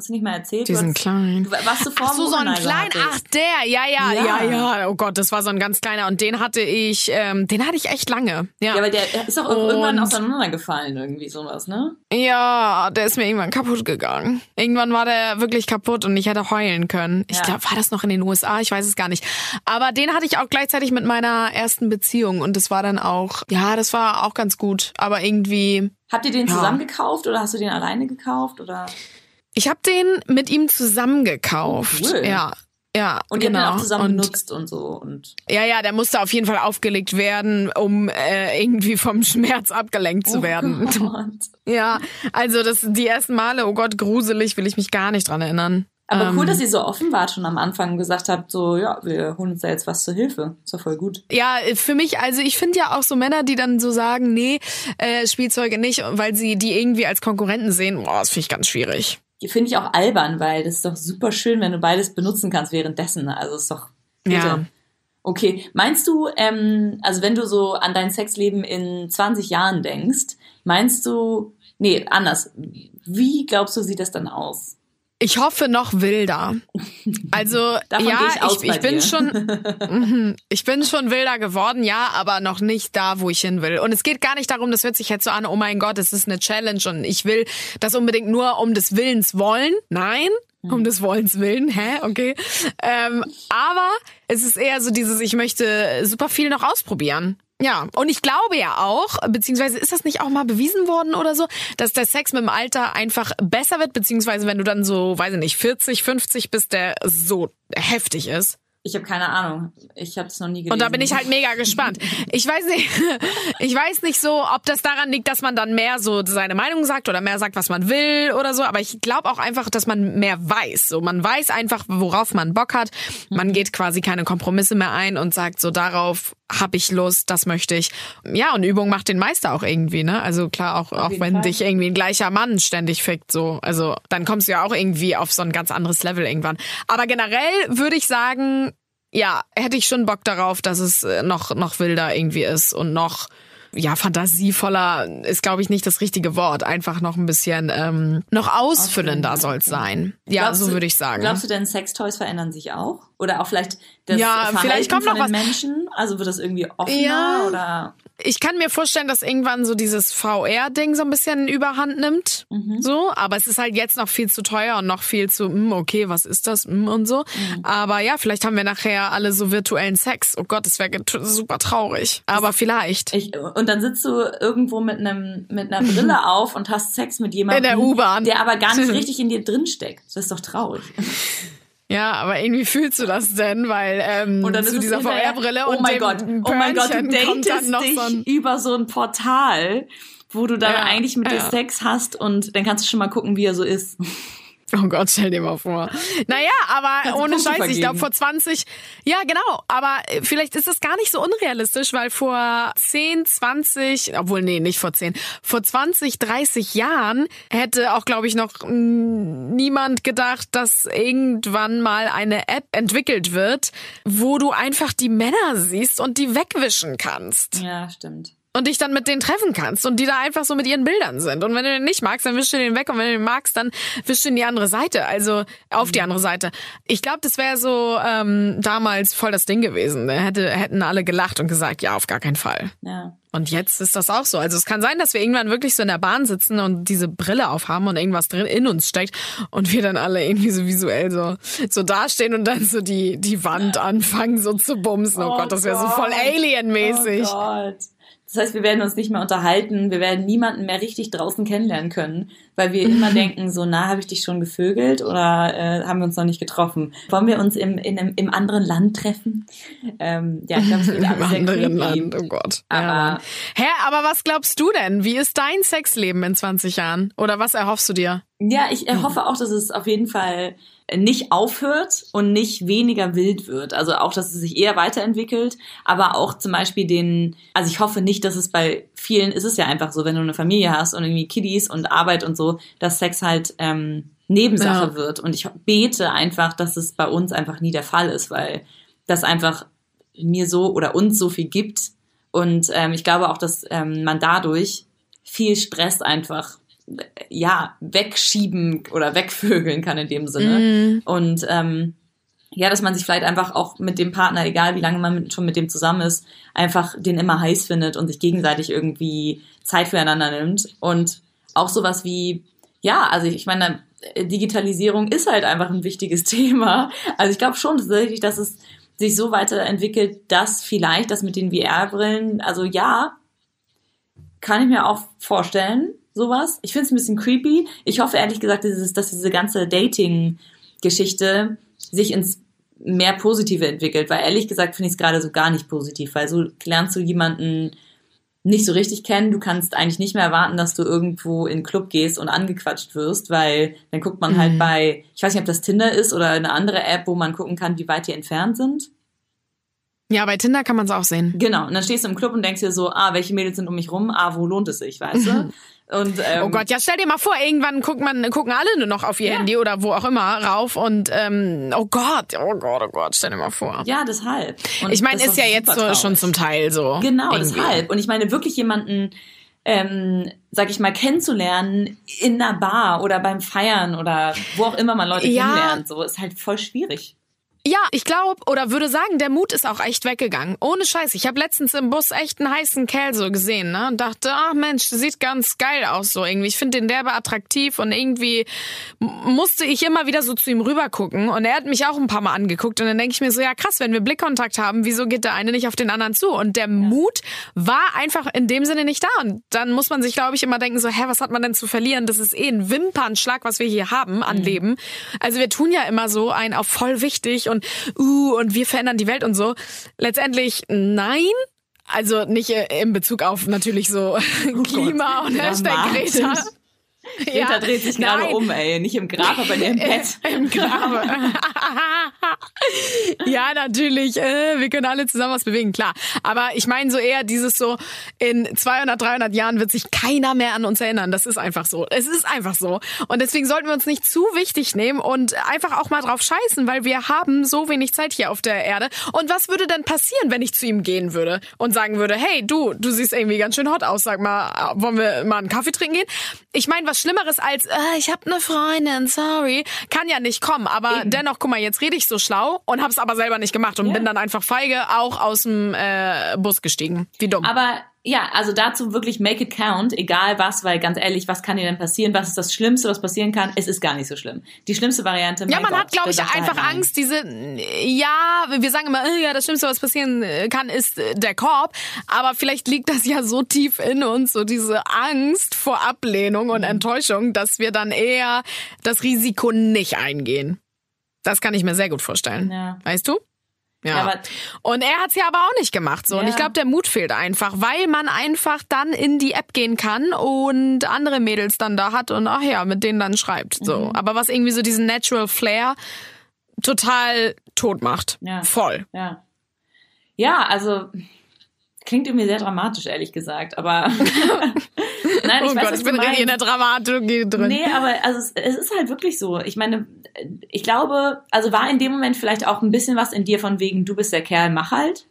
Hast du nicht mal erzählt? Du
Diesen kleinen.
Du, warst du vor
Ach so, so einen kleinen. Ach, der. Ja, ja,
Ja.
ja, ja. Oh Gott, das war so ein ganz kleiner. Und den hatte ich, ähm, den hatte ich echt lange. Ja.
Ja, aber der ist irgendwann
Und-
auseinandergefallen, irgendwie sowas, ne?
Ja, der ist mir irgendwann kaputt gegangen. Irgendwann war der wirklich kaputt und ich hätte heulen können. Ich
Ja.
glaube, war das noch in den USA? Ich weiß es gar nicht. Aber den hatte ich auch gleichzeitig mit meiner ersten Beziehung und das war dann auch, ja, das war auch ganz gut. Aber irgendwie,
Habt ihr den
Ja.
zusammen gekauft oder hast du den alleine gekauft oder?
Ich habe den mit ihm zusammen gekauft.
Cool.
Ja. Ja,
Und ihr
genau.
habt den auch zusammen
und,
benutzt und so und.
Ja, ja, der musste auf jeden Fall aufgelegt werden, um äh, irgendwie vom Schmerz abgelenkt zu werden.
Oh Gott.
Ja, also das die ersten Male, oh Gott, gruselig, will ich mich gar nicht dran erinnern.
Aber
Ähm,
cool, dass ihr so offen wart schon am Anfang und gesagt habt, so, ja, wir holen uns da jetzt was zur Hilfe. Ist doch voll gut.
Ja, für mich, also ich finde ja auch so Männer, die dann so sagen, nee, äh, Spielzeuge nicht, weil sie die irgendwie als Konkurrenten sehen, boah, das finde ich ganz schwierig.
Finde ich auch albern, weil das ist doch super schön, wenn du beides benutzen kannst währenddessen. Also ist doch. Bitte.
Ja.
Okay, meinst du, ähm, also wenn du so an dein Sexleben in 20 Jahren denkst, meinst du, nee, anders, wie glaubst du, sieht das dann aus?
Ich hoffe noch wilder. Also
Davon
ja,
ich
ich, ich bin
dir.
schon, Mhm. ich bin schon wilder geworden, ja, aber noch nicht da, wo ich hin will. Und es geht gar nicht darum, das hört sich jetzt so an, oh mein Gott, es ist eine Challenge und ich will das unbedingt nur um des Willens wollen. Nein, um des Wollens willen, hä, okay. Ähm, aber es ist eher so dieses, ich möchte super viel noch ausprobieren. Ja, und ich glaube ja auch, beziehungsweise ist das nicht auch mal bewiesen worden oder so, dass der Sex mit dem Alter einfach besser wird, beziehungsweise wenn du dann so, weiß ich nicht, 40, 50 bist, der so heftig ist.
Ich habe keine Ahnung. Ich habe es noch nie gelesen.
Und da bin ich halt mega gespannt. Ich weiß nicht, ich weiß nicht so, ob das daran liegt, dass man dann mehr so seine Meinung sagt oder mehr sagt, was man will oder so. Aber ich glaube auch einfach, dass man mehr weiß. So, man weiß einfach, worauf man Bock hat. Man mhm. geht quasi keine Kompromisse mehr ein und sagt so darauf habe ich Lust, das möchte ich. Ja, und Übung macht den Meister auch irgendwie, ne? Also klar, auch, auch wenn Fall. dich irgendwie ein gleicher Mann ständig fickt, so. Also dann kommst du ja auch irgendwie auf so ein ganz anderes Level irgendwann. Aber generell würde ich sagen, ja, hätte ich schon Bock darauf, dass es äh, noch, noch wilder irgendwie ist und noch ja, fantasievoller ist, glaube ich, nicht das richtige Wort. Einfach noch ein bisschen ähm, noch ausfüllender soll es sein. Ja, glaubst so würde ich sagen.
Glaubst du denn, Sextoys verändern sich auch? Oder auch vielleicht das
ja,
Verhalten
vielleicht kommt
von
noch
den was. Menschen? Also wird das irgendwie offener
ja,
oder?
Ich kann mir vorstellen, dass irgendwann so dieses VR-Ding so ein bisschen Überhand nimmt. Mhm. So, aber es ist halt jetzt noch viel zu teuer und noch viel zu, mh, hm, okay, was ist das? Mh, hm, und so. Mhm. Aber ja, vielleicht haben wir nachher alle so virtuellen Sex. Oh Gott, das wäre super traurig. Aber das vielleicht.
Ich, und dann sitzt du irgendwo mit einem mit einer Brille auf und hast Sex mit jemandem,
in der U-Bahn,
der aber gar nicht richtig in dir drin steckt. Das ist doch traurig.
Ja, aber irgendwie fühlst du das denn, weil ähm,
und dann
zu dieser VR-Brille
oh
und
mein Gott, oh mein Gott, du datest
noch
dich
so ein
über so ein Portal, wo du dann
Ja,
eigentlich mit dir
ja.
Sex hast und dann kannst du schon mal gucken, wie er so ist.
Oh Gott, stell dir mal vor. Naja, aber ohne
Punkte
Scheiß, ich
vergeben.
glaube vor 20, ja genau, aber äh, vielleicht ist das gar nicht so unrealistisch, weil vor 10, 20, obwohl nee, nicht vor 10, vor 20, 30 Jahren hätte auch, glaube ich, noch niemand gedacht, dass irgendwann mal eine App entwickelt wird, wo du einfach die Männer siehst und die wegwischen kannst.
Ja, stimmt.
Und dich dann mit denen treffen kannst und die da einfach so mit ihren Bildern sind. Und wenn du den nicht magst, dann wischst du den weg und wenn du den magst, dann wischst du in die andere Seite, also auf die andere Seite. Ich glaube, das wäre so ähm, damals voll das Ding gewesen. Da hätte, hätten alle gelacht und gesagt, ja, auf gar keinen Fall.
Ja.
Und jetzt ist das auch so. Also es kann sein, dass wir irgendwann wirklich so in der Bahn sitzen und diese Brille aufhaben und irgendwas drin in uns steckt und wir dann alle irgendwie so visuell so, so dastehen und dann so die, die Wand anfangen so zu bumsen. Oh,
Oh
Gott, das wäre so voll Alien-mäßig.
Oh Gott. Das heißt, wir werden uns nicht mehr unterhalten, wir werden niemanden mehr richtig draußen kennenlernen können, weil wir immer denken, so, na, habe ich dich schon gevögelt oder äh, haben wir uns noch nicht getroffen? Wollen wir uns im, in einem, im anderen Land treffen? Ähm, ja, ich glaube, es wird
Im anderen. Land, oh Gott.
Aber-
ja. Hä, aber was glaubst du denn? Wie ist dein Sexleben in 20 Jahren? Oder was erhoffst du dir?
Ja, ich äh, hoffe auch, dass es auf jeden Fall nicht aufhört und nicht weniger wild wird. Also auch, dass es sich eher weiterentwickelt, aber auch zum Beispiel den, also ich hoffe nicht, dass es bei vielen, ist es ja einfach so, wenn du eine Familie hast und irgendwie Kiddies und Arbeit und so, dass Sex halt ähm, Nebensache
Ja.
wird. Und ich bete einfach, dass es bei uns einfach nie der Fall ist, weil das einfach mir so oder uns so viel gibt. Und ähm, ich glaube auch, dass ähm, man dadurch viel Stress einfach ja wegschieben oder wegvögeln kann in dem Sinne.
Mhm.
Und ähm, ja, dass man sich vielleicht einfach auch mit dem Partner, egal wie lange man schon mit dem zusammen ist, einfach den immer heiß findet und sich gegenseitig irgendwie Zeit füreinander nimmt. Und auch sowas wie, ja, also ich meine, Digitalisierung ist halt einfach ein wichtiges Thema. Also ich glaube schon tatsächlich, dass es sich so weiterentwickelt, dass vielleicht das mit den VR-Brillen, also ja, kann ich mir auch vorstellen, sowas. Ich finde es ein bisschen creepy. Ich hoffe ehrlich gesagt, dass, dass diese ganze Dating-Geschichte sich ins mehr Positive entwickelt, weil ehrlich gesagt finde ich es gerade so gar nicht positiv, weil so lernst du jemanden nicht so richtig kennen. Du kannst eigentlich nicht mehr erwarten, dass du irgendwo in den Club gehst und angequatscht wirst, weil dann guckt man halt
Mhm.
bei, ich weiß nicht, ob das Tinder ist oder eine andere App, wo man gucken kann, wie weit die entfernt sind.
Ja, bei Tinder kann man es auch sehen.
Genau. Und dann stehst du im Club und denkst dir so, ah, welche Mädels sind um mich rum? Ah, wo lohnt es sich, weißt du? Und, ähm,
Oh Gott, ja stell dir mal vor, irgendwann guckt man, gucken alle nur noch auf ihr
Ja.
Handy oder wo auch immer rauf und ähm, oh Gott, oh Gott, oh Gott, stell dir mal vor.
Ja, deshalb. Und
ich meine, ist ja jetzt so, schon zum Teil so.
Genau,
irgendwie.
deshalb. Und ich meine, wirklich jemanden, ähm, sag ich mal, kennenzulernen in einer Bar oder beim Feiern oder wo auch immer man Leute
Ja.
kennenlernt, so ist halt voll schwierig.
Ja, ich glaube oder würde sagen, der Mut ist auch echt weggegangen. Ohne Scheiß. Ich habe letztens im Bus echt einen heißen Kerl so gesehen, ne? Und dachte, ach Mensch, sieht ganz geil aus so irgendwie. Ich finde den derbe attraktiv und irgendwie musste ich immer wieder so zu ihm rüber gucken und er hat mich auch ein paar Mal angeguckt und dann denke ich mir so, ja krass, wenn wir Blickkontakt haben, wieso geht der eine nicht auf den anderen zu? Und der Mut war einfach in dem Sinne nicht da und dann muss man sich glaube ich immer denken so, hä, was hat man denn zu verlieren? Das ist eh ein Wimpernschlag, was wir hier haben an Leben. Also wir tun ja immer so ein auf voll wichtig und und uh, und wir verändern die Welt und so. Letztendlich nein. Also nicht äh, in Bezug auf natürlich so Klima und Hashtag
dramatisch.
Greta.
Greta dreht sich gerade um, ey. Nicht im Grab, aber in ihrem Bett.
Im Grabe. ja, natürlich. Äh, wir können alle zusammen was bewegen, klar. Aber ich meine so eher dieses so, in 200, 300 Jahren wird sich keiner mehr an uns erinnern. Das ist einfach so. Es ist einfach so. Und deswegen sollten wir uns nicht zu wichtig nehmen und einfach auch mal drauf scheißen, weil wir haben so wenig Zeit hier auf der Erde. Und was würde denn passieren, wenn ich zu ihm gehen würde und sagen würde, hey, du, du siehst irgendwie ganz schön hot aus, sag mal, wollen wir mal einen Kaffee trinken gehen? Ich meine, was Schlimmeres als, äh, ich habe eine Freundin, sorry, kann ja nicht kommen. Aber dennoch, guck mal, jetzt rede ich so schlau und hab's aber selber nicht gemacht und
Ja.
bin dann einfach feige auch aus dem äh, Bus gestiegen. Wie dumm.
Aber ja, also dazu wirklich make it count, egal was, weil ganz ehrlich, was kann dir denn passieren? Was ist das Schlimmste, was passieren kann? Es ist gar nicht so schlimm. Die schlimmste Variante,
ja, man
Gott,
hat, glaube ich, einfach
halt.
Angst, diese, ja, wir sagen immer, ja, das Schlimmste, was passieren äh, kann, ist äh, der Korb. Aber vielleicht liegt das ja so tief in uns, so diese Angst vor Ablehnung
Mhm.
und Enttäuschung, dass wir dann eher das Risiko nicht eingehen. Das kann ich mir sehr gut vorstellen.
Ja.
Weißt du? Ja.
Ja,
und er hat's ja aber auch nicht gemacht so. Und
Ja.
ich glaube, der Mut fehlt einfach, weil man einfach dann in die App gehen kann und andere Mädels dann da hat und ach ja, mit denen dann schreibt. So.
Mhm.
Aber was irgendwie so diesen Natural Flair total tot macht.
Ja.
Voll.
Ja. Ja, also klingt irgendwie sehr dramatisch, ehrlich gesagt. Aber nein, ich
oh
weiß,
Gott, ich bin in der. Dramaturgie drin.
Nee, aber also es, es ist halt wirklich so. Ich meine, ich glaube, also war in dem Moment vielleicht auch ein bisschen was in dir von wegen, du bist der Kerl, mach halt.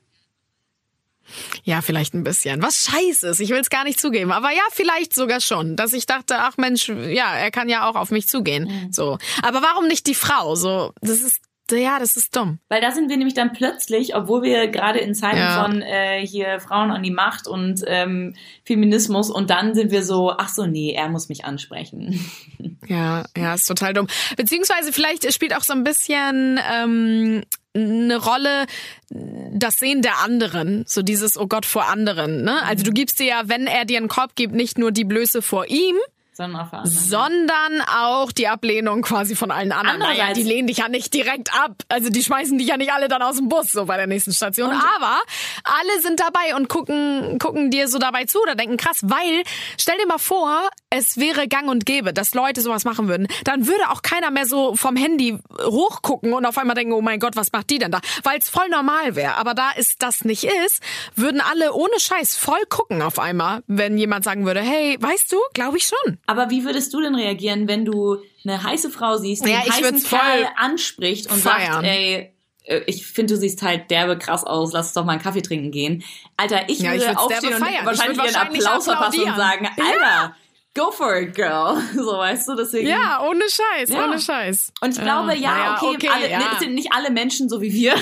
Ja, vielleicht ein bisschen. Was scheiße ist, ich will es gar nicht zugeben. Aber ja, vielleicht sogar schon. Dass ich dachte, ach Mensch, ja, er kann ja auch auf mich zugehen.
Mhm.
So. Aber warum nicht die Frau? So, das ist, ja, das ist dumm.
Weil da sind wir nämlich dann plötzlich, obwohl wir gerade in Zeiten
Ja.
von äh, hier Frauen an die Macht und ähm, Feminismus und dann sind wir so, ach so, nee, er muss mich ansprechen.
Ja, ja, ist total dumm. Beziehungsweise vielleicht spielt auch so ein bisschen ähm, eine Rolle das Sehen der anderen, so dieses Oh Gott vor anderen. Ne? Also du gibst dir ja, wenn er dir einen Korb gibt, nicht nur die Blöße vor ihm,
Sondern auf der anderen.
sondern auch die Ablehnung quasi von allen anderen. Naja, die lehnen dich ja nicht direkt ab. Also die schmeißen dich ja nicht alle dann aus dem Bus so bei der nächsten Station. Aber alle sind dabei und gucken, gucken dir so dabei zu oder denken, krass, weil, stell dir mal vor, es wäre gang und gäbe, dass Leute sowas machen würden. Dann würde auch keiner mehr so vom Handy hochgucken und auf einmal denken, oh mein Gott, was macht die denn da? Weil es voll normal wäre. Aber da es das nicht ist, würden alle ohne Scheiß voll gucken auf einmal, wenn jemand sagen würde, hey, weißt du, glaube ich schon.
Aber wie würdest du denn reagieren, wenn du eine heiße Frau siehst, die
Ja,
einen
ich
heißen Kerl anspricht und
feiern.
sagt, ey, äh, ich finde, du siehst halt derbe krass aus, lass uns doch mal einen Kaffee trinken gehen. Alter, ich
Ja, ich
würde
derbe
aufstehen und
feiern. Ich
wahrscheinlich einen
wahrscheinlich
Applaus verpassen und sagen, Alter, go for it, girl. So, weißt du, deswegen.
Ja, ohne Scheiß,
Ja.
ohne Scheiß.
Und ich glaube, ja,
naja,
okay, alle,
ja.
ne, sind nicht alle Menschen so wie wir.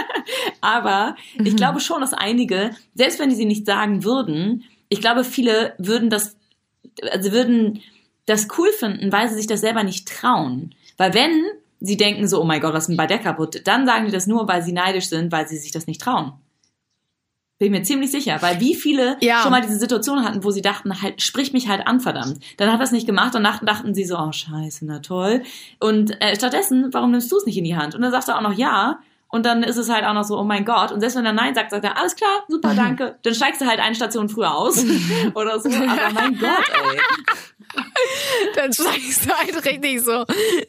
Aber ich
Mhm.
glaube schon, dass einige, selbst wenn die sie nicht sagen würden, ich glaube, viele würden das, also würden das cool finden, weil sie sich das selber nicht trauen. Weil wenn sie denken so, oh mein Gott, was ist denn bei der kaputt? Dann sagen die das nur, weil sie neidisch sind, weil sie sich das nicht trauen. Bin ich mir ziemlich sicher, weil wie viele
Ja.
schon mal diese Situation hatten, wo sie dachten, halt, sprich mich halt an, verdammt. Dann hat er es nicht gemacht und nach- dachten sie so, oh scheiße, na toll. Und äh, stattdessen, warum nimmst du es nicht in die Hand? Und dann sagt er auch noch ja. Und dann ist es halt auch noch so, oh mein Gott. Und selbst wenn er Nein sagt, sagt er, alles klar, super, danke. Dann steigst du halt eine Station früher aus. Oder so. Aber mein Gott, ey.
Dann steigst du halt richtig so.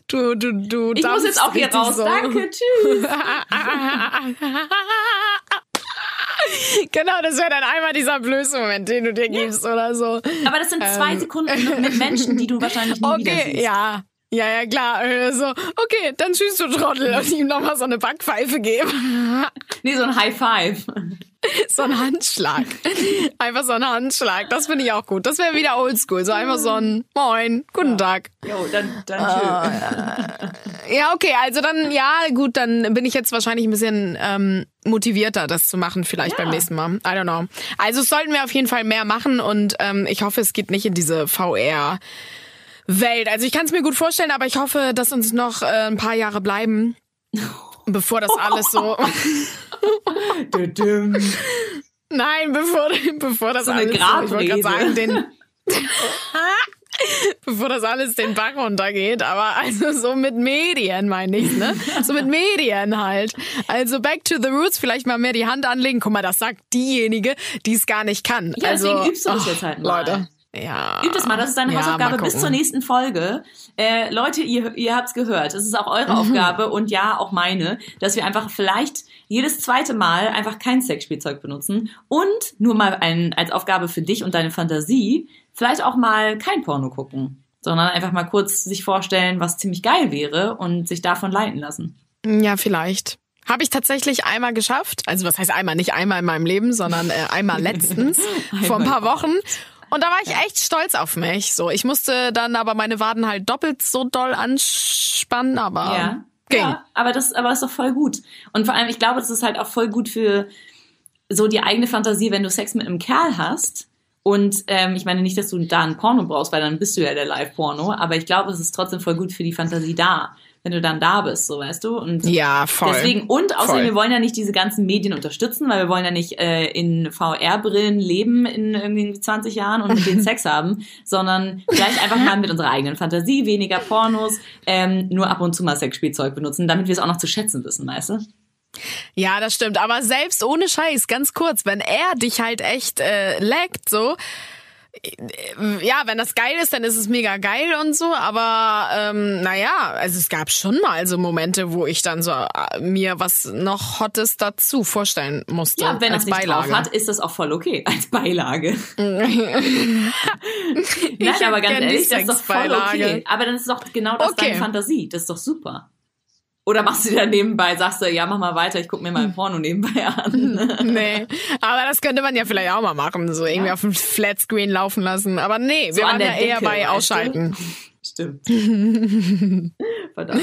Du, du, du.
Ich muss jetzt auch hier raus.
richtig
Danke, tschüss.
genau, das wäre dann einmal dieser blöße Moment, den du dir gibst oder so.
Aber das sind zwei
Ähm.
Sekunden mit Menschen, die du wahrscheinlich nie wieder
Okay, ja. Ja, ja, klar. Äh, So, okay, dann tschüss, du Trottel. Und ihm nochmal so eine Backpfeife geben.
Nee, so ein High Five.
So ein Handschlag. Einfach so ein Handschlag. Das finde ich auch gut. Das wäre wieder oldschool. So einfach so ein Moin, guten Tag.
Jo, dann, dann
Ah,
tschüss.
Ja, okay, also dann, ja, gut, dann bin ich jetzt wahrscheinlich ein bisschen ähm, motivierter, das zu machen, vielleicht
Ja.
beim nächsten Mal. I don't know. Also es sollten wir auf jeden Fall mehr machen und ähm, ich hoffe, es geht nicht in diese VR. Welt. Also ich kann es mir gut vorstellen, aber ich hoffe, dass uns noch äh, ein paar Jahre bleiben, bevor das alles so. Nein, bevor, bevor das
So
alles so. Ich wollte
Grabrede.
gerade sagen, den. bevor das alles den Bach runtergeht. Aber also so mit Medien meine ich, ne? So mit Medien halt. Also back to the roots, vielleicht mal mehr die Hand anlegen. Guck mal, das sagt diejenige, die es gar nicht kann.
Ja,
also,
deswegen übst du das jetzt halt mal.
Leute. Ja.
Übt es mal, das ist deine
Ja,
Hausaufgabe bis zur nächsten Folge. Äh, Leute, ihr, ihr habt's gehört. Es ist auch eure
Mhm.
Aufgabe und ja, auch meine, dass wir einfach vielleicht jedes zweite Mal einfach kein Sexspielzeug benutzen und nur mal ein, als Aufgabe für dich und deine Fantasie vielleicht auch mal kein Porno gucken, sondern einfach mal kurz sich vorstellen, was ziemlich geil wäre und sich davon leiten lassen.
Ja, vielleicht. Habe ich tatsächlich einmal geschafft. Also was heißt einmal? Nicht einmal in meinem Leben, sondern äh, einmal letztens vor ein paar Wochen. Und da war ich echt stolz auf mich. So, ich musste dann aber meine Waden halt doppelt so doll anspannen, aber
Ja.
ging.
Ja, aber das, aber das ist doch voll gut. Und vor allem, ich glaube, das ist halt auch voll gut für so die eigene Fantasie, wenn du Sex mit einem Kerl hast. Und ähm, ich meine nicht, dass du da ein Porno brauchst, weil dann bist du ja der Live-Porno. Aber ich glaube, es ist trotzdem voll gut für die Fantasie da, wenn du dann da bist, so weißt du. Und
Ja, voll.
Deswegen, und außerdem,
Voll.
wir wollen ja nicht diese ganzen Medien unterstützen, weil wir wollen ja nicht äh, in VR-Brillen leben in irgendwie 20 Jahren und mit denen Sex haben, sondern vielleicht einfach mal mit unserer eigenen Fantasie, weniger Pornos, ähm, nur ab und zu mal Sexspielzeug benutzen, damit wir es auch noch zu schätzen wissen, weißt du?
Ja, das stimmt. Aber selbst ohne Scheiß, ganz kurz, wenn er dich halt echt äh, leckt, so. Ja, wenn das geil ist, dann ist es mega geil und so, aber ähm, naja, also es gab schon mal so Momente, wo ich dann so äh, mir was noch Hottes dazu vorstellen musste.
Ja, wenn
als
es nicht
Beilage.
drauf hat, ist das auch voll okay als Beilage. Nein,
Ich
aber ganz ehrlich, das ist doch voll okay. Aber dann ist doch genau das
Okay.
deine Fantasie. Das ist doch super. Oder machst du dann nebenbei, sagst du, ja, mach mal weiter, ich guck mir mal ein Porno nebenbei an.
nee, aber das könnte man ja vielleicht auch mal machen, so irgendwie
Ja.
auf dem Flatscreen laufen lassen. Aber nee, wir waren ja
der
eher
Decke,
bei
weißt du? Stimmt. Verdammt.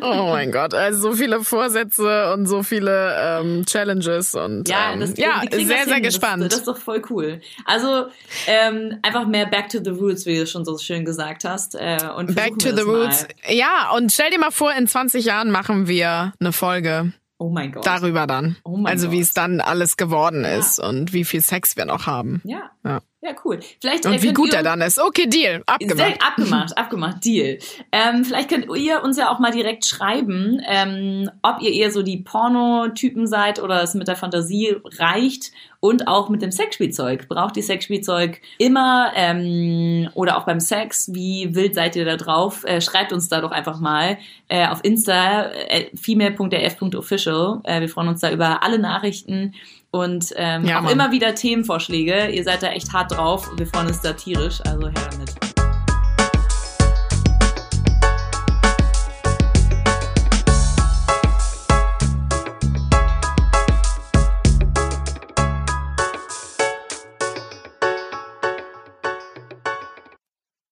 Oh mein Gott, also so viele Vorsätze und so viele ähm, Challenges und
Ja,
ähm,
das,
ja sehr,
das
sehr
hin.
gespannt.
Das, das ist doch voll cool. Also ähm, einfach mehr Back to the Roots, wie du schon so schön gesagt hast. Äh, und
Back to the
das mal.
Roots. Ja, und stell dir mal vor, in 20 Jahren machen wir eine Folge
Oh mein Gott.
darüber dann.
Oh mein
also wie es dann alles geworden ist und wie viel Sex wir noch haben.
Ja.
Ja.
Ja, cool. Vielleicht, äh,
Und wie
könnt
gut er dann ist. Okay, Deal. Abgemacht.
Abgemacht, abgemacht, Deal. Ähm, vielleicht könnt ihr uns ja auch mal direkt schreiben, ähm, ob ihr eher so die Porno-Typen seid oder es mit der Fantasie reicht und auch mit dem Sexspielzeug. Braucht ihr Sexspielzeug immer ähm, oder auch beim Sex? Wie wild seid ihr da drauf? Äh, schreibt uns da doch einfach mal äh, auf Insta äh, female.rf.official. Äh, wir freuen uns da über alle Nachrichten und ähm,
Ja,
auch
Mann.
immer wieder Themenvorschläge. Ihr seid da echt hart drauf. Wir freuen uns da tierisch. Also her damit.